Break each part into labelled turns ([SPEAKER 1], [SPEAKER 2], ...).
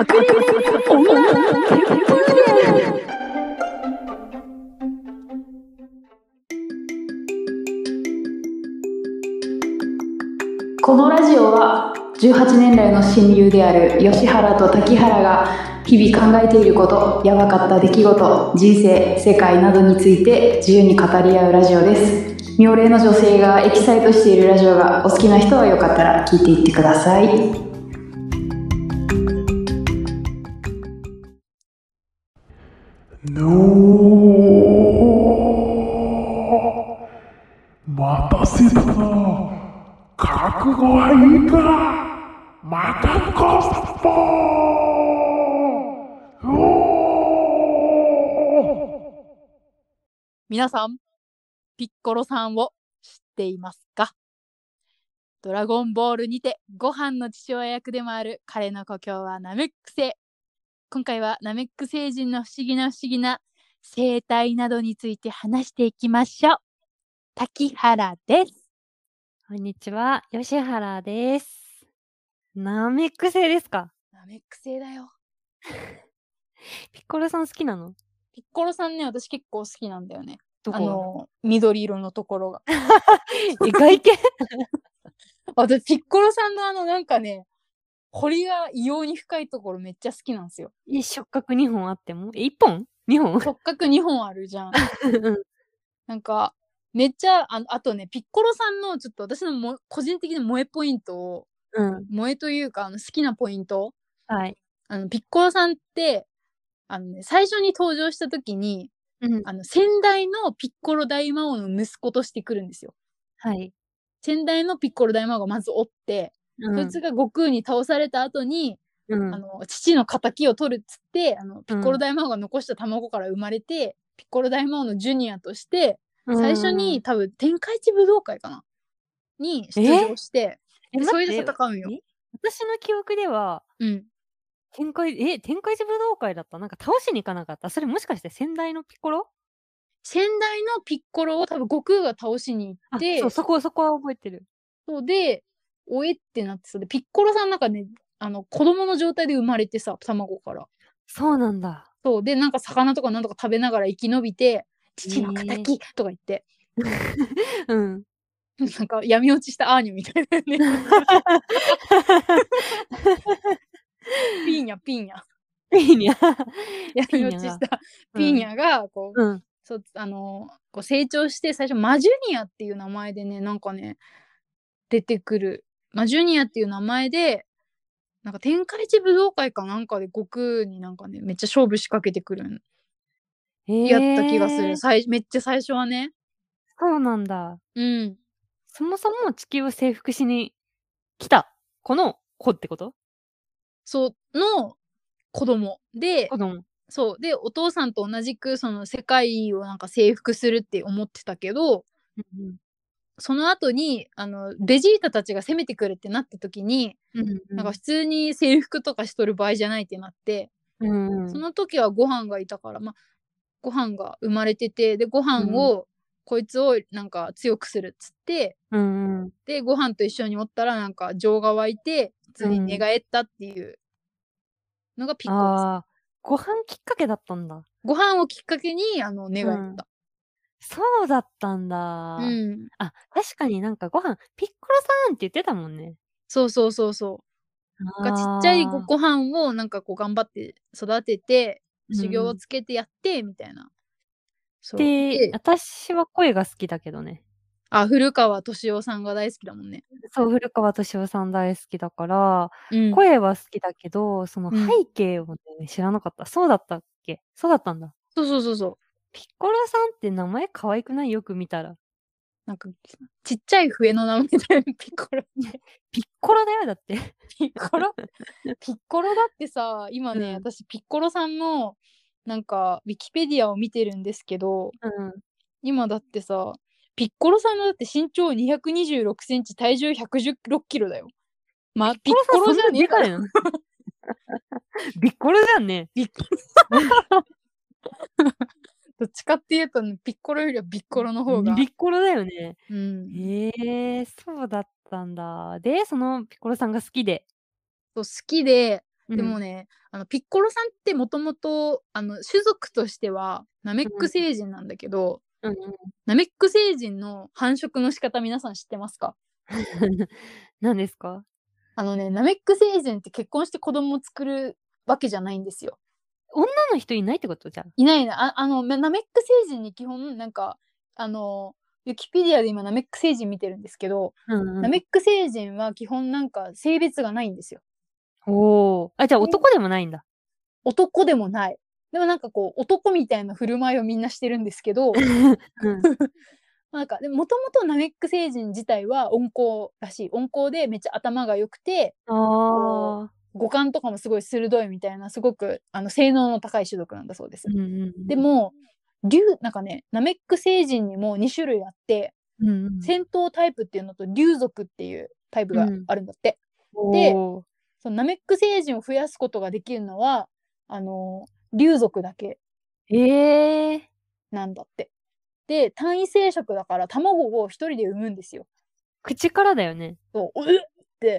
[SPEAKER 1] 隠れ女結婚このラジオは18年来の親友である吉原と滝原が日々考えていることやばかった出来事人生世界などについて自由に語り合うラジオです。妙齢の女性がエキサイトしているラジオがお好きな人はよかったら聞いていってください。
[SPEAKER 2] の待たせたな。覚悟はいいか。またこさっぽ
[SPEAKER 1] 皆さん、ピッコロさんを知っていますか？ドラゴンボールにてご飯の父親役でもある彼の故郷はナメック星。今回はナメック星人の不思議な不思議な生態などについて話していきましょう。滝原です。
[SPEAKER 3] こんにちは、吉原です。ナメック星ですか？
[SPEAKER 1] ナメック星だよ。
[SPEAKER 3] ピッコロさん好きなの？
[SPEAKER 1] ピッコロさんね、私結構好きなんだよね。
[SPEAKER 3] どこ？
[SPEAKER 1] あの、緑色のところが。
[SPEAKER 3] え外見
[SPEAKER 1] あ、で、ピッコロさんのあの、なんかね、彫りが異様に深いところめっちゃ好きなんですよ。
[SPEAKER 3] え触覚2本あっても？え、1本 ?2 本？
[SPEAKER 1] 直角2本あるじゃんなんか、めっちゃ、ああとね、ピッコロさんのちょっと私のも個人的な萌えポイントを、
[SPEAKER 3] うん。
[SPEAKER 1] 萌えというか、あの好きなポイント、
[SPEAKER 3] はい。
[SPEAKER 1] あの、ピッコロさんって、あのね、最初に登場した時に、
[SPEAKER 3] うん。
[SPEAKER 1] あの、先代のピッコロ大魔王の息子としてくるんですよ。
[SPEAKER 3] はい。
[SPEAKER 1] 先代のピッコロ大魔王がまずおって、
[SPEAKER 3] うん。
[SPEAKER 1] そいつが悟空に倒された後に、
[SPEAKER 3] うん。
[SPEAKER 1] あの、父の仇を取るっつって、あの、ピッコロ大魔王が残した卵から生まれて、ピッコロ大魔王のジュニアとして、最初に、多分天下一武道会かな？に出場して、それで戦うんよ。
[SPEAKER 3] え私の記憶では、
[SPEAKER 1] うん。
[SPEAKER 3] 天界、え、天界一武道会だった？なんか倒しに行かなかった？それもしかして先代のピッコロ？
[SPEAKER 1] 先代のピッコロを多分悟空が倒しに行
[SPEAKER 3] あ
[SPEAKER 1] って、
[SPEAKER 3] そう、そこ、そこは覚えてる。
[SPEAKER 1] そうで、おえってなってさ、で、ピッコロさんなんかね、あの、子供の状態で生まれてさ、卵から。
[SPEAKER 3] そうなんだ。
[SPEAKER 1] そう。で、なんか魚とかなんとか食べながら生き延びて、父の仇とか言って、
[SPEAKER 3] うん。
[SPEAKER 1] なんか闇落ちしたアーニャみたいだよね。ピーニャ、ピーニャ。
[SPEAKER 3] いいね。
[SPEAKER 1] 闇落ちしたピーニャが、こう、
[SPEAKER 3] うん。
[SPEAKER 1] そう、あのこう成長して、最初、マジュニアっていう名前でね、なんかね、出てくる。マジュニアっていう名前で、なんか天下一武道会かなんかで悟空になんかね、めっちゃ勝負仕掛けてくるんやった気がする。
[SPEAKER 3] えー
[SPEAKER 1] 最めっちゃ最初はね。
[SPEAKER 3] そうなんだ。
[SPEAKER 1] うん。
[SPEAKER 3] そもそも地球を征服しに来た、この子ってこと？
[SPEAKER 1] そう、の子供で
[SPEAKER 3] 子、供。
[SPEAKER 1] そう。で、お父さんと同じく、その世界をなんか征服するって思ってたけど、その後に、あの、ベジータたちが攻めてくるってなった時に、なんか普通に制服とかしとる場合じゃないってなって、
[SPEAKER 3] うんうん。
[SPEAKER 1] その時はご飯がいたから、まあ、ご飯が生まれてて、で、ご飯を、こいつをなんか強くするっつって、
[SPEAKER 3] うんうん。
[SPEAKER 1] で、ご飯と一緒におったらなんか情が湧いて、普通に寝返ったっていうのがピッコロさん。
[SPEAKER 3] ああ、ご飯きっかけだったんだ。
[SPEAKER 1] ご飯をきっかけに、あの、寝返った。
[SPEAKER 3] そうだったんだ。
[SPEAKER 1] うん。
[SPEAKER 3] あ、確かになんかご飯、ピッコロさんって言ってたもんね。
[SPEAKER 1] そうそうそうそう。なんかちっちゃいごご飯をなんかこう頑張って育てて、修行をつけてやって、みたいな。
[SPEAKER 3] で
[SPEAKER 1] で、
[SPEAKER 3] 私は声が好きだけどね。
[SPEAKER 1] あ、古川敏夫さんが大好きだもんね。
[SPEAKER 3] そう、古川敏夫さん大好きだから、
[SPEAKER 1] うん。
[SPEAKER 3] 声は好きだけど、その
[SPEAKER 1] うん
[SPEAKER 3] 背景をね、知らなかった。そうだったっけ？そうだったんだ。
[SPEAKER 1] そうそうそうそう。
[SPEAKER 3] ピッコロさんって名前可愛くない？よく見たら。
[SPEAKER 1] なんか、ちっちゃい笛の名前だよね、ピッコロ。
[SPEAKER 3] ピッコロだよ、だって。
[SPEAKER 1] ピッコロ？ピッコロだってさ、今ね、
[SPEAKER 3] うん
[SPEAKER 1] 私、ピッコロさんの、なんか、ウィキペディアを見てるんですけど、
[SPEAKER 3] うん。
[SPEAKER 1] 今だってさ、ピッコロさんのだって身長226センチ、体重116キロだよ。まあ、ピッコロじゃねえか
[SPEAKER 3] ピッコロさんそんなでかいの？ビ ッコロじゃんね。
[SPEAKER 1] どっちかっていうとね、ピッコロよりはビッコロの方が。
[SPEAKER 3] ビッコロだよね。
[SPEAKER 1] うん。
[SPEAKER 3] へえそうだったんだ。で、そのピッコロさんが好きで。
[SPEAKER 1] そう好きで、でもね、あのピッコロさんってもともとあの種族としてはナメック星人なんだけど、
[SPEAKER 3] うんうん。
[SPEAKER 1] ナメック星人の繁殖の仕方皆さん知ってますか？
[SPEAKER 3] 何ですか？
[SPEAKER 1] あのねナメック星人って結婚して子供を作るわけじゃないんですよ。
[SPEAKER 3] 女の人いないってこと？じゃん。
[SPEAKER 1] いないなああのナメック星人に基本なんかあのウィキペディアで今ナメック星人見てるんですけど、
[SPEAKER 3] うんうん
[SPEAKER 1] ナメック星人は基本なんか性別がないんですよ。
[SPEAKER 3] おー。あ、じゃあ男でもないんだ。
[SPEAKER 1] 男でもない。でもなんかこう男みたいな振る舞いをみんなしてるんですけど
[SPEAKER 3] うん。
[SPEAKER 1] なんかでもともとナメック星人自体は温厚らしい温厚でめっちゃ頭が良くて
[SPEAKER 3] ああ。
[SPEAKER 1] 五感とかもすごい鋭いみたいなすごくあの性能の高い種族なんだそうです。
[SPEAKER 3] うんうん。
[SPEAKER 1] で、も竜なんかねナメック星人にも2種類あって
[SPEAKER 3] うんうん、
[SPEAKER 1] 戦闘タイプっていうのと竜族っていうタイプがあるんだって。で
[SPEAKER 3] おー
[SPEAKER 1] そのナメック星人を増やすことができるのはあの竜族だけ
[SPEAKER 3] ええ
[SPEAKER 1] なんだって。で単位生殖だから卵を一人で産むんですよ。
[SPEAKER 3] 口からだよね。
[SPEAKER 1] そううっって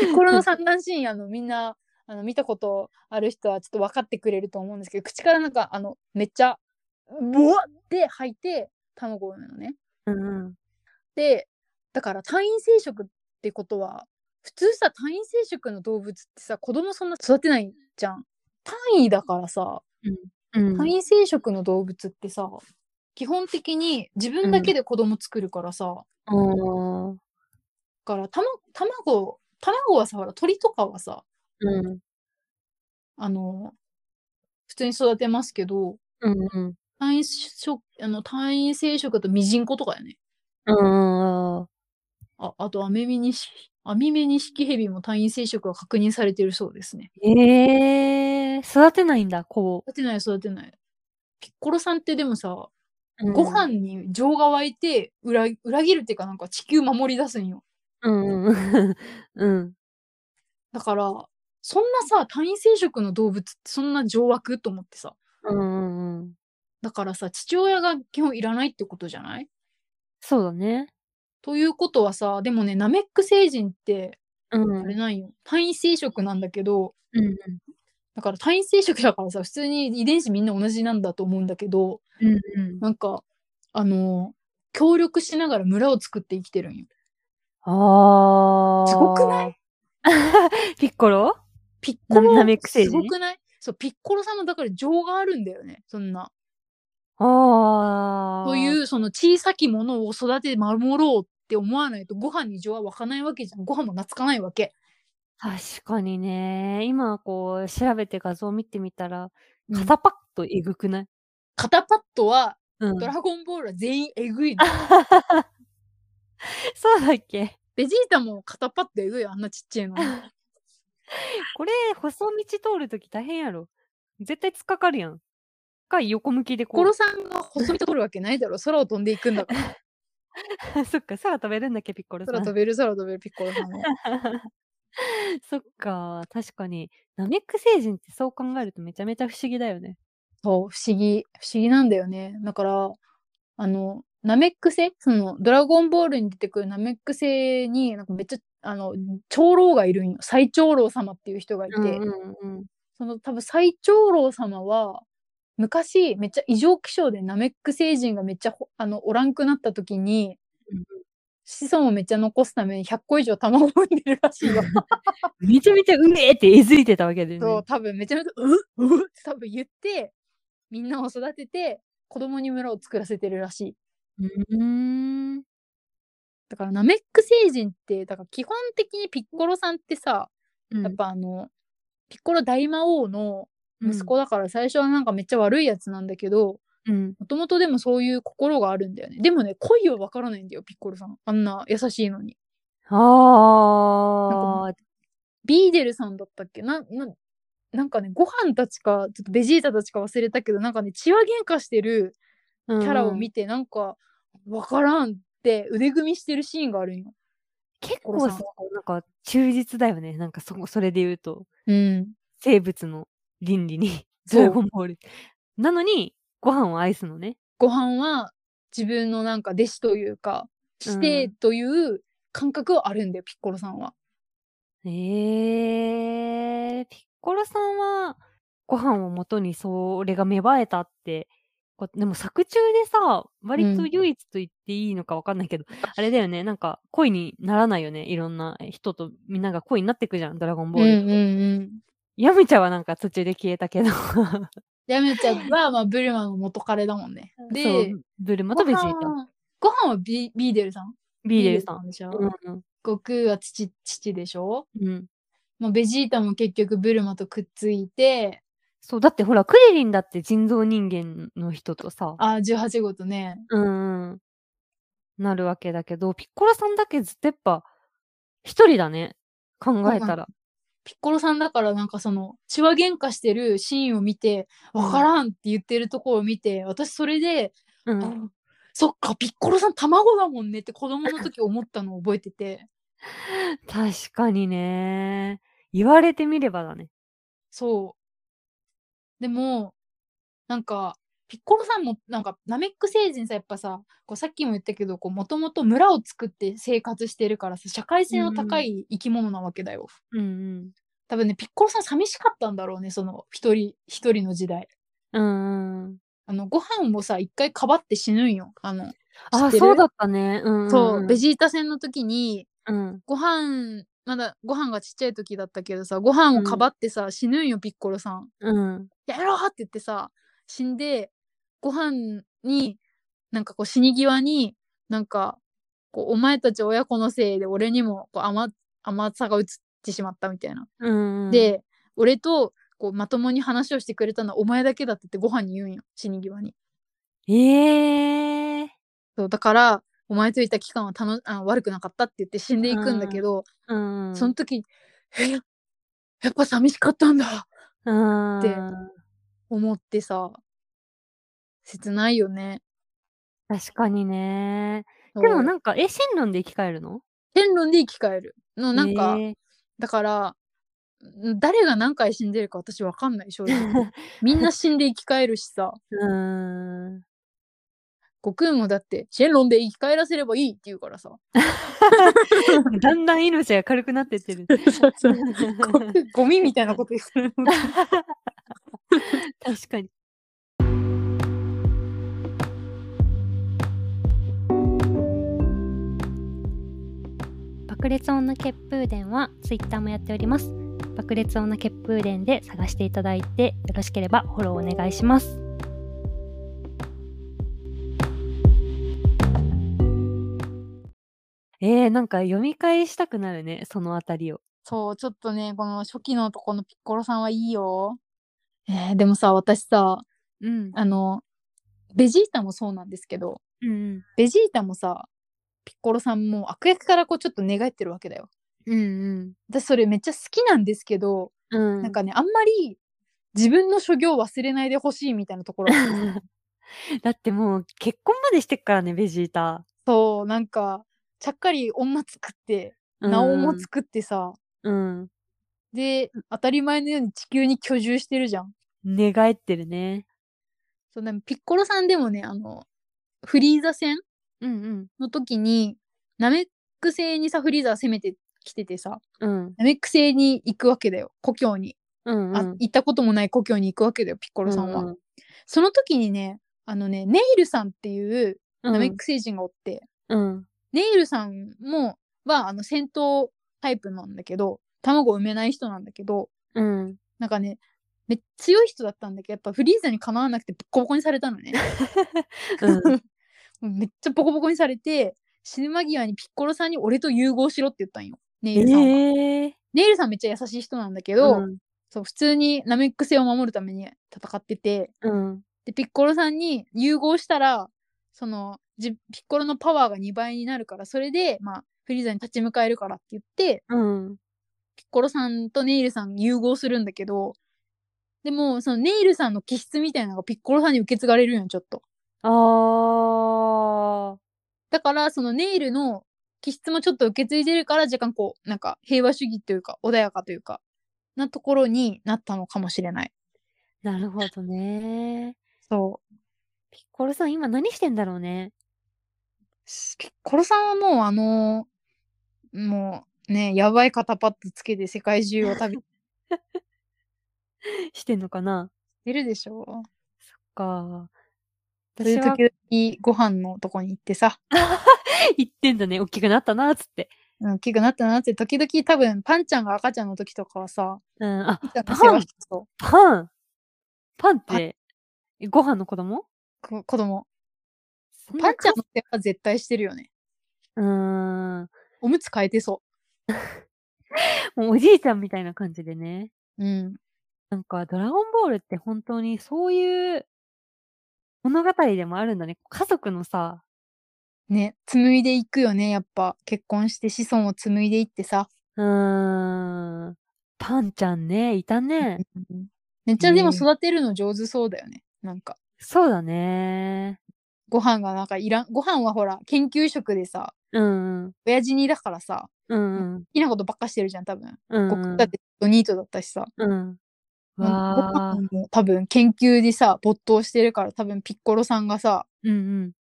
[SPEAKER 1] ピッコロの産卵シーンあのみんなあの見たことある人はちょっと分かってくれると思うんですけど口からなんかあのめっちゃボワって吐いて卵を産むのね。
[SPEAKER 3] うんうん。
[SPEAKER 1] でだから単位生殖ってことは普通さ単位生殖の動物ってさ子供そんな育てないじゃん。単位だからさ
[SPEAKER 3] うん。
[SPEAKER 1] 単位生殖の動物ってさ基本的に自分だけで子供作るからさ、
[SPEAKER 3] おー。
[SPEAKER 1] だからたま卵卵はさほら鳥とかはさ
[SPEAKER 3] うん。
[SPEAKER 1] あの普通に育てますけど
[SPEAKER 3] うんうん。
[SPEAKER 1] 単位食あの単位生殖だとミジンコとかやね
[SPEAKER 3] うん。
[SPEAKER 1] ああとアメミニシアミメニシキヘビも単位生殖が確認されてるそうですね
[SPEAKER 3] ええ育てないんだ、こ
[SPEAKER 1] 育てない育てないピッコロさんってでもさ、
[SPEAKER 3] う。
[SPEAKER 1] ご飯に情が湧いて裏裏切るっていうかなんか地球守り出すんよ
[SPEAKER 3] うんうん。うん。
[SPEAKER 1] だからそんなさ単位生殖の動物ってそんな情湧くと思ってさ
[SPEAKER 3] うんうんうん。
[SPEAKER 1] だからさ父親が基本いらないってことじゃない？
[SPEAKER 3] そうだね。
[SPEAKER 1] ということはさでもねナメック星人って
[SPEAKER 3] うん。
[SPEAKER 1] あれなんよ単位生殖なんだけど
[SPEAKER 3] うん
[SPEAKER 1] だから単位生殖だからさ普通に遺伝子みんな同じなんだと思うんだけど
[SPEAKER 3] うん。うん。
[SPEAKER 1] なんかあの協力しながら村を作って生きてるんよ
[SPEAKER 3] ああ。
[SPEAKER 1] すごくない？
[SPEAKER 3] ピッコロ？
[SPEAKER 1] ピッコロ
[SPEAKER 3] ナメック星人
[SPEAKER 1] すごくない？そうピッコロさんのだから情があるんだよねそんな。
[SPEAKER 3] ああ。
[SPEAKER 1] というその小さきものを育てて守ろうって思わないとご飯に情は湧かないわけじゃん。ご飯も懐かないわけ。
[SPEAKER 3] 確かにね。今こう調べて画像見てみたら、
[SPEAKER 1] うん。
[SPEAKER 3] 肩パッドえぐくない？
[SPEAKER 1] 肩パッドは
[SPEAKER 3] うん。
[SPEAKER 1] ド。ラゴンボールは全員えぐいの
[SPEAKER 3] そうだっけ？
[SPEAKER 1] ベジータも肩パッドえぐいよあんなちっちゃいのに
[SPEAKER 3] これ、細道通るとき大変やろ。絶対突っかかるやん。か、横向きでこう。
[SPEAKER 1] コロさんが細いと取るわけないだろ空を飛んでいくんだから
[SPEAKER 3] そっか、空飛べるんだっけ、ピッコロさん。
[SPEAKER 1] 空飛べる空飛べるピッコロさんは
[SPEAKER 3] そっか、確かに。ナメック星人ってそう考えるとめちゃめちゃ不思議だよね。
[SPEAKER 1] そう不思議不思議なんだよねだからあのナメック星？そのドラゴンボールに出てくるナメック星になんかめっちゃあの長老がいるんよ最長老様っていう人がいて、
[SPEAKER 3] うんうんうん。
[SPEAKER 1] その多分最長老様は昔めっちゃ異常気象でナメック星人がめっちゃほあのおらんくなった時に、
[SPEAKER 3] うん
[SPEAKER 1] 子孫をめっちゃ残すために100個以上卵を産んでるらしいよ。
[SPEAKER 3] めちゃめちゃうめえってえずいてたわけだよね。
[SPEAKER 1] そう多分めちゃめちゃ「うっうっ」って多分言ってみんなを育てて子供に村を作らせてるらしい。
[SPEAKER 3] うーん。
[SPEAKER 1] だからナメック星人ってだから基本的にピッコロさんってさ、
[SPEAKER 3] うん。
[SPEAKER 1] やっぱあのピッコロ大魔王の息子だから最初はなんかめっちゃ悪いやつなんだけど
[SPEAKER 3] うん。
[SPEAKER 1] もともとでもそういう心があるんだよね。でもね恋は分からないんだよピッコロさん。あんな優しいのに。
[SPEAKER 3] ああ。
[SPEAKER 1] ビーデルさんだったっけ？なななんかねご飯たちかちょっとベジータたちか忘れたけどなんかね血は喧嘩してる
[SPEAKER 3] キ
[SPEAKER 1] キャラを見てなんか分からんって腕組みしてるシーンがあるんよ。
[SPEAKER 3] 結構さ、なんか忠実だよね。なんかそこ、それで言うと。
[SPEAKER 1] うん、
[SPEAKER 3] 生物の倫理に。ドラゴンボール。なのに、ご飯を愛すのね。
[SPEAKER 1] ご飯は自分のなんか弟子というか
[SPEAKER 3] うん
[SPEAKER 1] してという感覚はあるんだよ、ピッコロさんは。
[SPEAKER 3] ええ、ピッコロさんは、ご飯をもとにそれが芽生えたって、こでも作中でさ、割と
[SPEAKER 1] うん
[SPEAKER 3] 唯一と言っていいのかわかんないけど、あれだよね、なんか恋にならないよね、いろんな人とみんなが恋になってくじゃん、ドラゴンボール。
[SPEAKER 1] うんうんうん。
[SPEAKER 3] ヤムチャはなんか途中で消えたけど。
[SPEAKER 1] ヤムちゃんは、まあ、ブルマの元彼だもんね。
[SPEAKER 3] そ
[SPEAKER 1] で、
[SPEAKER 3] う、ブルマとベジータ。
[SPEAKER 1] ご飯ご飯はビビーデルさん？
[SPEAKER 3] ビーデルさん。
[SPEAKER 1] でしょ、
[SPEAKER 3] うん
[SPEAKER 1] 悟空は父、父でしょ？
[SPEAKER 3] うん。
[SPEAKER 1] まあ、ベジータも結局ブルマとくっついて、
[SPEAKER 3] そう、だってほら、クリリンだって人造人間の人とさ、
[SPEAKER 1] あ、18号とね、
[SPEAKER 3] うんうん。なるわけだけど、ピッコロさんだけずっとやっぱ、一人だね。考えたら。
[SPEAKER 1] ピッコロさんだからなんかその、血は喧嘩してるシーンを見て、わからんって言ってるところを見て、私それで、
[SPEAKER 3] うん。
[SPEAKER 1] あそっか、ピッコロさん卵だもんねって子供の時思ったのを覚えてて、
[SPEAKER 3] 確かにね。言われてみればだね。
[SPEAKER 1] そう。でも、なんか、ピッコロさんも、なんか、ナメック星人さ、やっぱさ、こうさっきも言ったけど、こう、もともと村を作って生活してるからさ、社会性の高い生き物なわけだよ。
[SPEAKER 3] うん
[SPEAKER 1] 多分ね、ピッコロさん寂しかったんだろうね、その、一人、一人の時代。
[SPEAKER 3] うん。うんうん。
[SPEAKER 1] あの、ご飯もさ、一回かばって死ぬんよ。あの、
[SPEAKER 3] あ、そうだったね。うん、うん。
[SPEAKER 1] そう、ベジータ戦の時に、
[SPEAKER 3] うん。
[SPEAKER 1] ご飯、まだご飯がちっちゃい時だったけどさ、ご飯をかばってさ、死ぬんよ、ピッコロさん。
[SPEAKER 3] うん。
[SPEAKER 1] やめろって言ってさ、死んで、ご飯に、なんかこう死に際に、なんか、こう、お前たち親子のせいで俺にもこう甘、甘さが移ってしまったみたいな。
[SPEAKER 3] うん。、
[SPEAKER 1] で、俺と、こう、まともに話をしてくれたのはお前だけだって言ってご飯に言うんよ、死に際に。
[SPEAKER 3] ええー。
[SPEAKER 1] そう、だから、お前といた期間はたのあ悪くなかったって言って死んでいくんだけど、
[SPEAKER 3] うん。
[SPEAKER 1] その時、え、やっぱ寂しかったんだ
[SPEAKER 3] うん。
[SPEAKER 1] って思ってさ、切ないよね。
[SPEAKER 3] 確かにね。でもなんか、え、神論で生き返るの？
[SPEAKER 1] 天論で生き返るのなんか、
[SPEAKER 3] えー
[SPEAKER 1] だからん誰が何回死んでるか私わかんない正直みんな死んで生き返るしさ
[SPEAKER 3] うーん。
[SPEAKER 1] 悟空もだってシェンロンで生き返らせればいいって言うからさ
[SPEAKER 3] だんだん命が軽くなってってる。
[SPEAKER 1] そうそうゴゴミみたいなこと言ってる
[SPEAKER 3] 確かに。爆裂女血風伝はツイッターもやっております。爆裂女血風伝で探していただいて、よろしければフォローお願いします。えー、なんか読み返したくなるね、そのあたりを。
[SPEAKER 1] そうちょっとねこの初期のとこのピッコロさんはいいよえー、でもさ私さ
[SPEAKER 3] うん。
[SPEAKER 1] あのベジータもそうなんですけど
[SPEAKER 3] うん
[SPEAKER 1] ベジータもさピッコロさんも悪役からこうちょっと寝返ってるわけだよ
[SPEAKER 3] うん。うん
[SPEAKER 1] 私それめっちゃ好きなんですけど、
[SPEAKER 3] うん。うん。
[SPEAKER 1] なんかねあんまり自分の所業を忘れないでほしいみたいなところ
[SPEAKER 3] だってもう結婚までしてっからね、ベジータ。
[SPEAKER 1] そうなんかちゃっかり女作って名をも作ってさ、
[SPEAKER 3] うん。
[SPEAKER 1] で当たり前のように地球に居住してるじゃん
[SPEAKER 3] 寝返ってるね。
[SPEAKER 1] そうでもピッコロさんでもねあのフリーザ戦
[SPEAKER 3] うんうん。
[SPEAKER 1] の時にナメック星にさフリーザが攻めてきててさ
[SPEAKER 3] うん。
[SPEAKER 1] ナメック星に行くわけだよ故郷に、
[SPEAKER 3] うん、うん。
[SPEAKER 1] あ行ったこともない故郷に行くわけだよピッコロさんは、
[SPEAKER 3] うん
[SPEAKER 1] その時にねあのねネイルさんっていう
[SPEAKER 3] うん、
[SPEAKER 1] ナメック星人がおって、
[SPEAKER 3] うん。
[SPEAKER 1] ネイルさんもはあの戦闘タイプなんだけど卵を産めない人なんだけど
[SPEAKER 3] うん。
[SPEAKER 1] なんかねめ強い人だったんだけどやっぱフリーザにかなわなくてボッコボコにされたのね
[SPEAKER 3] うん。
[SPEAKER 1] めっちゃボコボコにされて死ぬ間際にピッコロさんに俺と融合しろって言ったんよネイルさんは、
[SPEAKER 3] ええ
[SPEAKER 1] ネイルさんめっちゃ優しい人なんだけ
[SPEAKER 3] ー。
[SPEAKER 1] ど、
[SPEAKER 3] うん。
[SPEAKER 1] そう普通にナメック星を守るために戦ってて
[SPEAKER 3] うん。
[SPEAKER 1] でピッコロさんに融合したらそのじピッコロのパワーが2倍になるからそれでまあフリーザに立ち向かえるからって言って
[SPEAKER 3] うん。
[SPEAKER 1] ピッコロさんとネイルさん融合するんだけどでもそのネイルさんの気質みたいなのがピッコロさんに受け継がれるんよちょっと
[SPEAKER 3] あー。
[SPEAKER 1] だからそのネイルの気質もちょっと受け継いでるから若干こうなんか平和主義というか穏やかというかなところになったのかもしれない
[SPEAKER 3] なるほどね。
[SPEAKER 1] そう
[SPEAKER 3] ピッコロさん今何してんだろうね。
[SPEAKER 1] コロさんはもうあのもうねやばい肩パッドつけて世界中を旅し
[SPEAKER 3] してんのかな？
[SPEAKER 1] てるでしょ
[SPEAKER 3] か。
[SPEAKER 1] そういう
[SPEAKER 3] 私は
[SPEAKER 1] 時々ご飯のとこに行ってさ、
[SPEAKER 3] 言ってんだね。大きくなったな、つって。
[SPEAKER 1] うん、大きくなったなって時々多分パンちゃんが赤ちゃんの時とかはさ、
[SPEAKER 3] うん。あ、
[SPEAKER 1] パン
[SPEAKER 3] パンパンって、ご飯の子供？
[SPEAKER 1] こ子供。パンちゃんの世話絶対してるよね。
[SPEAKER 3] うーん。
[SPEAKER 1] おむつ変えてそ
[SPEAKER 3] もうおじいちゃんみたいな感じでね。
[SPEAKER 1] う。うん。
[SPEAKER 3] なんか、ドラゴンボールって本当にそういう物語でもあるんだね。家族のさ、
[SPEAKER 1] ね、紡いでいくよね、やっぱ。結婚して子孫を紡いでいってさ。
[SPEAKER 3] うーん。パンちゃんね、いたね。
[SPEAKER 1] めっちゃでも
[SPEAKER 3] ね
[SPEAKER 1] 育てるの上手そうだよね。なんか。
[SPEAKER 3] そうだね。
[SPEAKER 1] ご飯がなんかいらん。ご飯はほら、研究職でさ、
[SPEAKER 3] うんうん。
[SPEAKER 1] 親父にだからさ、
[SPEAKER 3] うんうん。
[SPEAKER 1] 好きなことばっかしてるじゃん、多分。
[SPEAKER 3] うん
[SPEAKER 1] 僕だってニートだったしさ。
[SPEAKER 3] うん。
[SPEAKER 1] ご。飯も多分研究でさ、没頭してるから多分ピッコロさんがさ、
[SPEAKER 3] うんうん。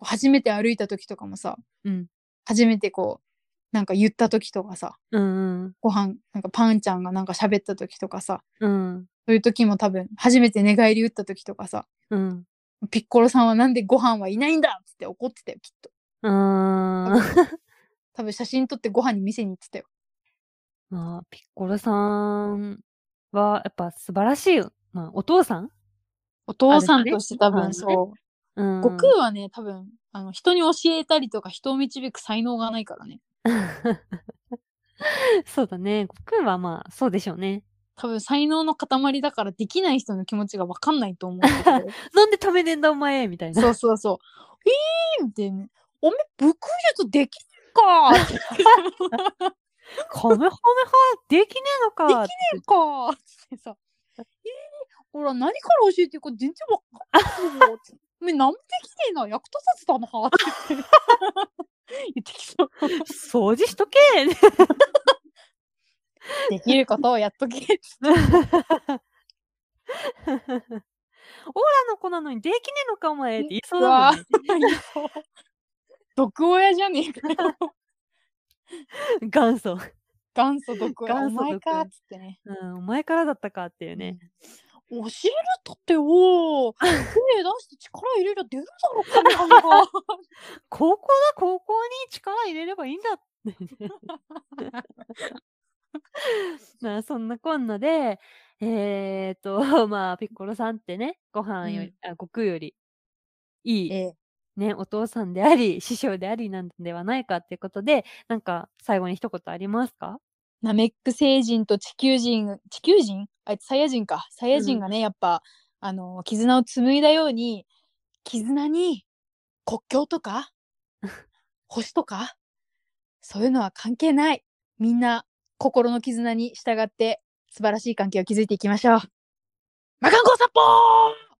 [SPEAKER 1] 初めて歩いた時とかもさ、
[SPEAKER 3] うん。
[SPEAKER 1] 初めてこう、なんか言った時とかさ、
[SPEAKER 3] うんうん。
[SPEAKER 1] ご飯、なんかパンちゃんがなんか喋った時とかさ、
[SPEAKER 3] うん。
[SPEAKER 1] そういう時も多分、初めて寝返り打った時とかさ、
[SPEAKER 3] うん。
[SPEAKER 1] ピッコロさんはなんでご飯はいないんだっつって怒ってたよ、きっと。
[SPEAKER 3] うーん。
[SPEAKER 1] 多分写真撮ってご飯に店に行ってたよ。
[SPEAKER 3] まあ、ピッコロさんは、やっぱ素晴らしい、まあ、お父さん？
[SPEAKER 1] お父さんとして多分そう。
[SPEAKER 3] うん。
[SPEAKER 1] 悟空はね、多分、あの、人に教えたりとか人を導く才能がないからね。
[SPEAKER 3] そうだね。悟空はまあ、そうでしょうね。
[SPEAKER 1] 多分才能の塊だからできない人の気持ちがわかんないと思うんだけど。
[SPEAKER 3] なんでためねんだお前みたいな。
[SPEAKER 1] そうそうそう。えーみたいな。おめ、武空術できるか
[SPEAKER 3] カメハメハできねえのか
[SPEAKER 1] できかーってさ。えー、ほら、何から教えてるか全然わかんないよ。おめ、なんもできねえな。役立たずだなって。言ってきそう。
[SPEAKER 3] 掃除しとけ
[SPEAKER 1] できることをやっとけ。
[SPEAKER 3] オーラの子なのにできねえのかお前って言いそうだもんね。
[SPEAKER 1] 毒親じゃねえかよ。
[SPEAKER 3] 元祖。元祖毒親。
[SPEAKER 1] お前かっつってね。
[SPEAKER 3] うん、お前からだったかっていうね。
[SPEAKER 1] 教えるったっておー手出して力入れりゃ出るだろこの花が
[SPEAKER 3] 高校だ、高校に力入れればいいんだって。まあ、そんなこんなで、えー、と、まあ、ピッコロさんってね、ご飯より、あ、悟空より、いい、
[SPEAKER 1] ええ。
[SPEAKER 3] ね、お父さんであり、師匠でありなんではないかっていうことで、なんか、最後に一言ありますか？
[SPEAKER 1] ナメック星人と地球人地球人？あいつサイヤ人か。サイヤ人がね、やっぱあの絆を紡いだように絆に国境とか 星とかそういうのは関係ない。みんな心の絆に従って素晴らしい関係を築いていきましょう。マカンコサッポー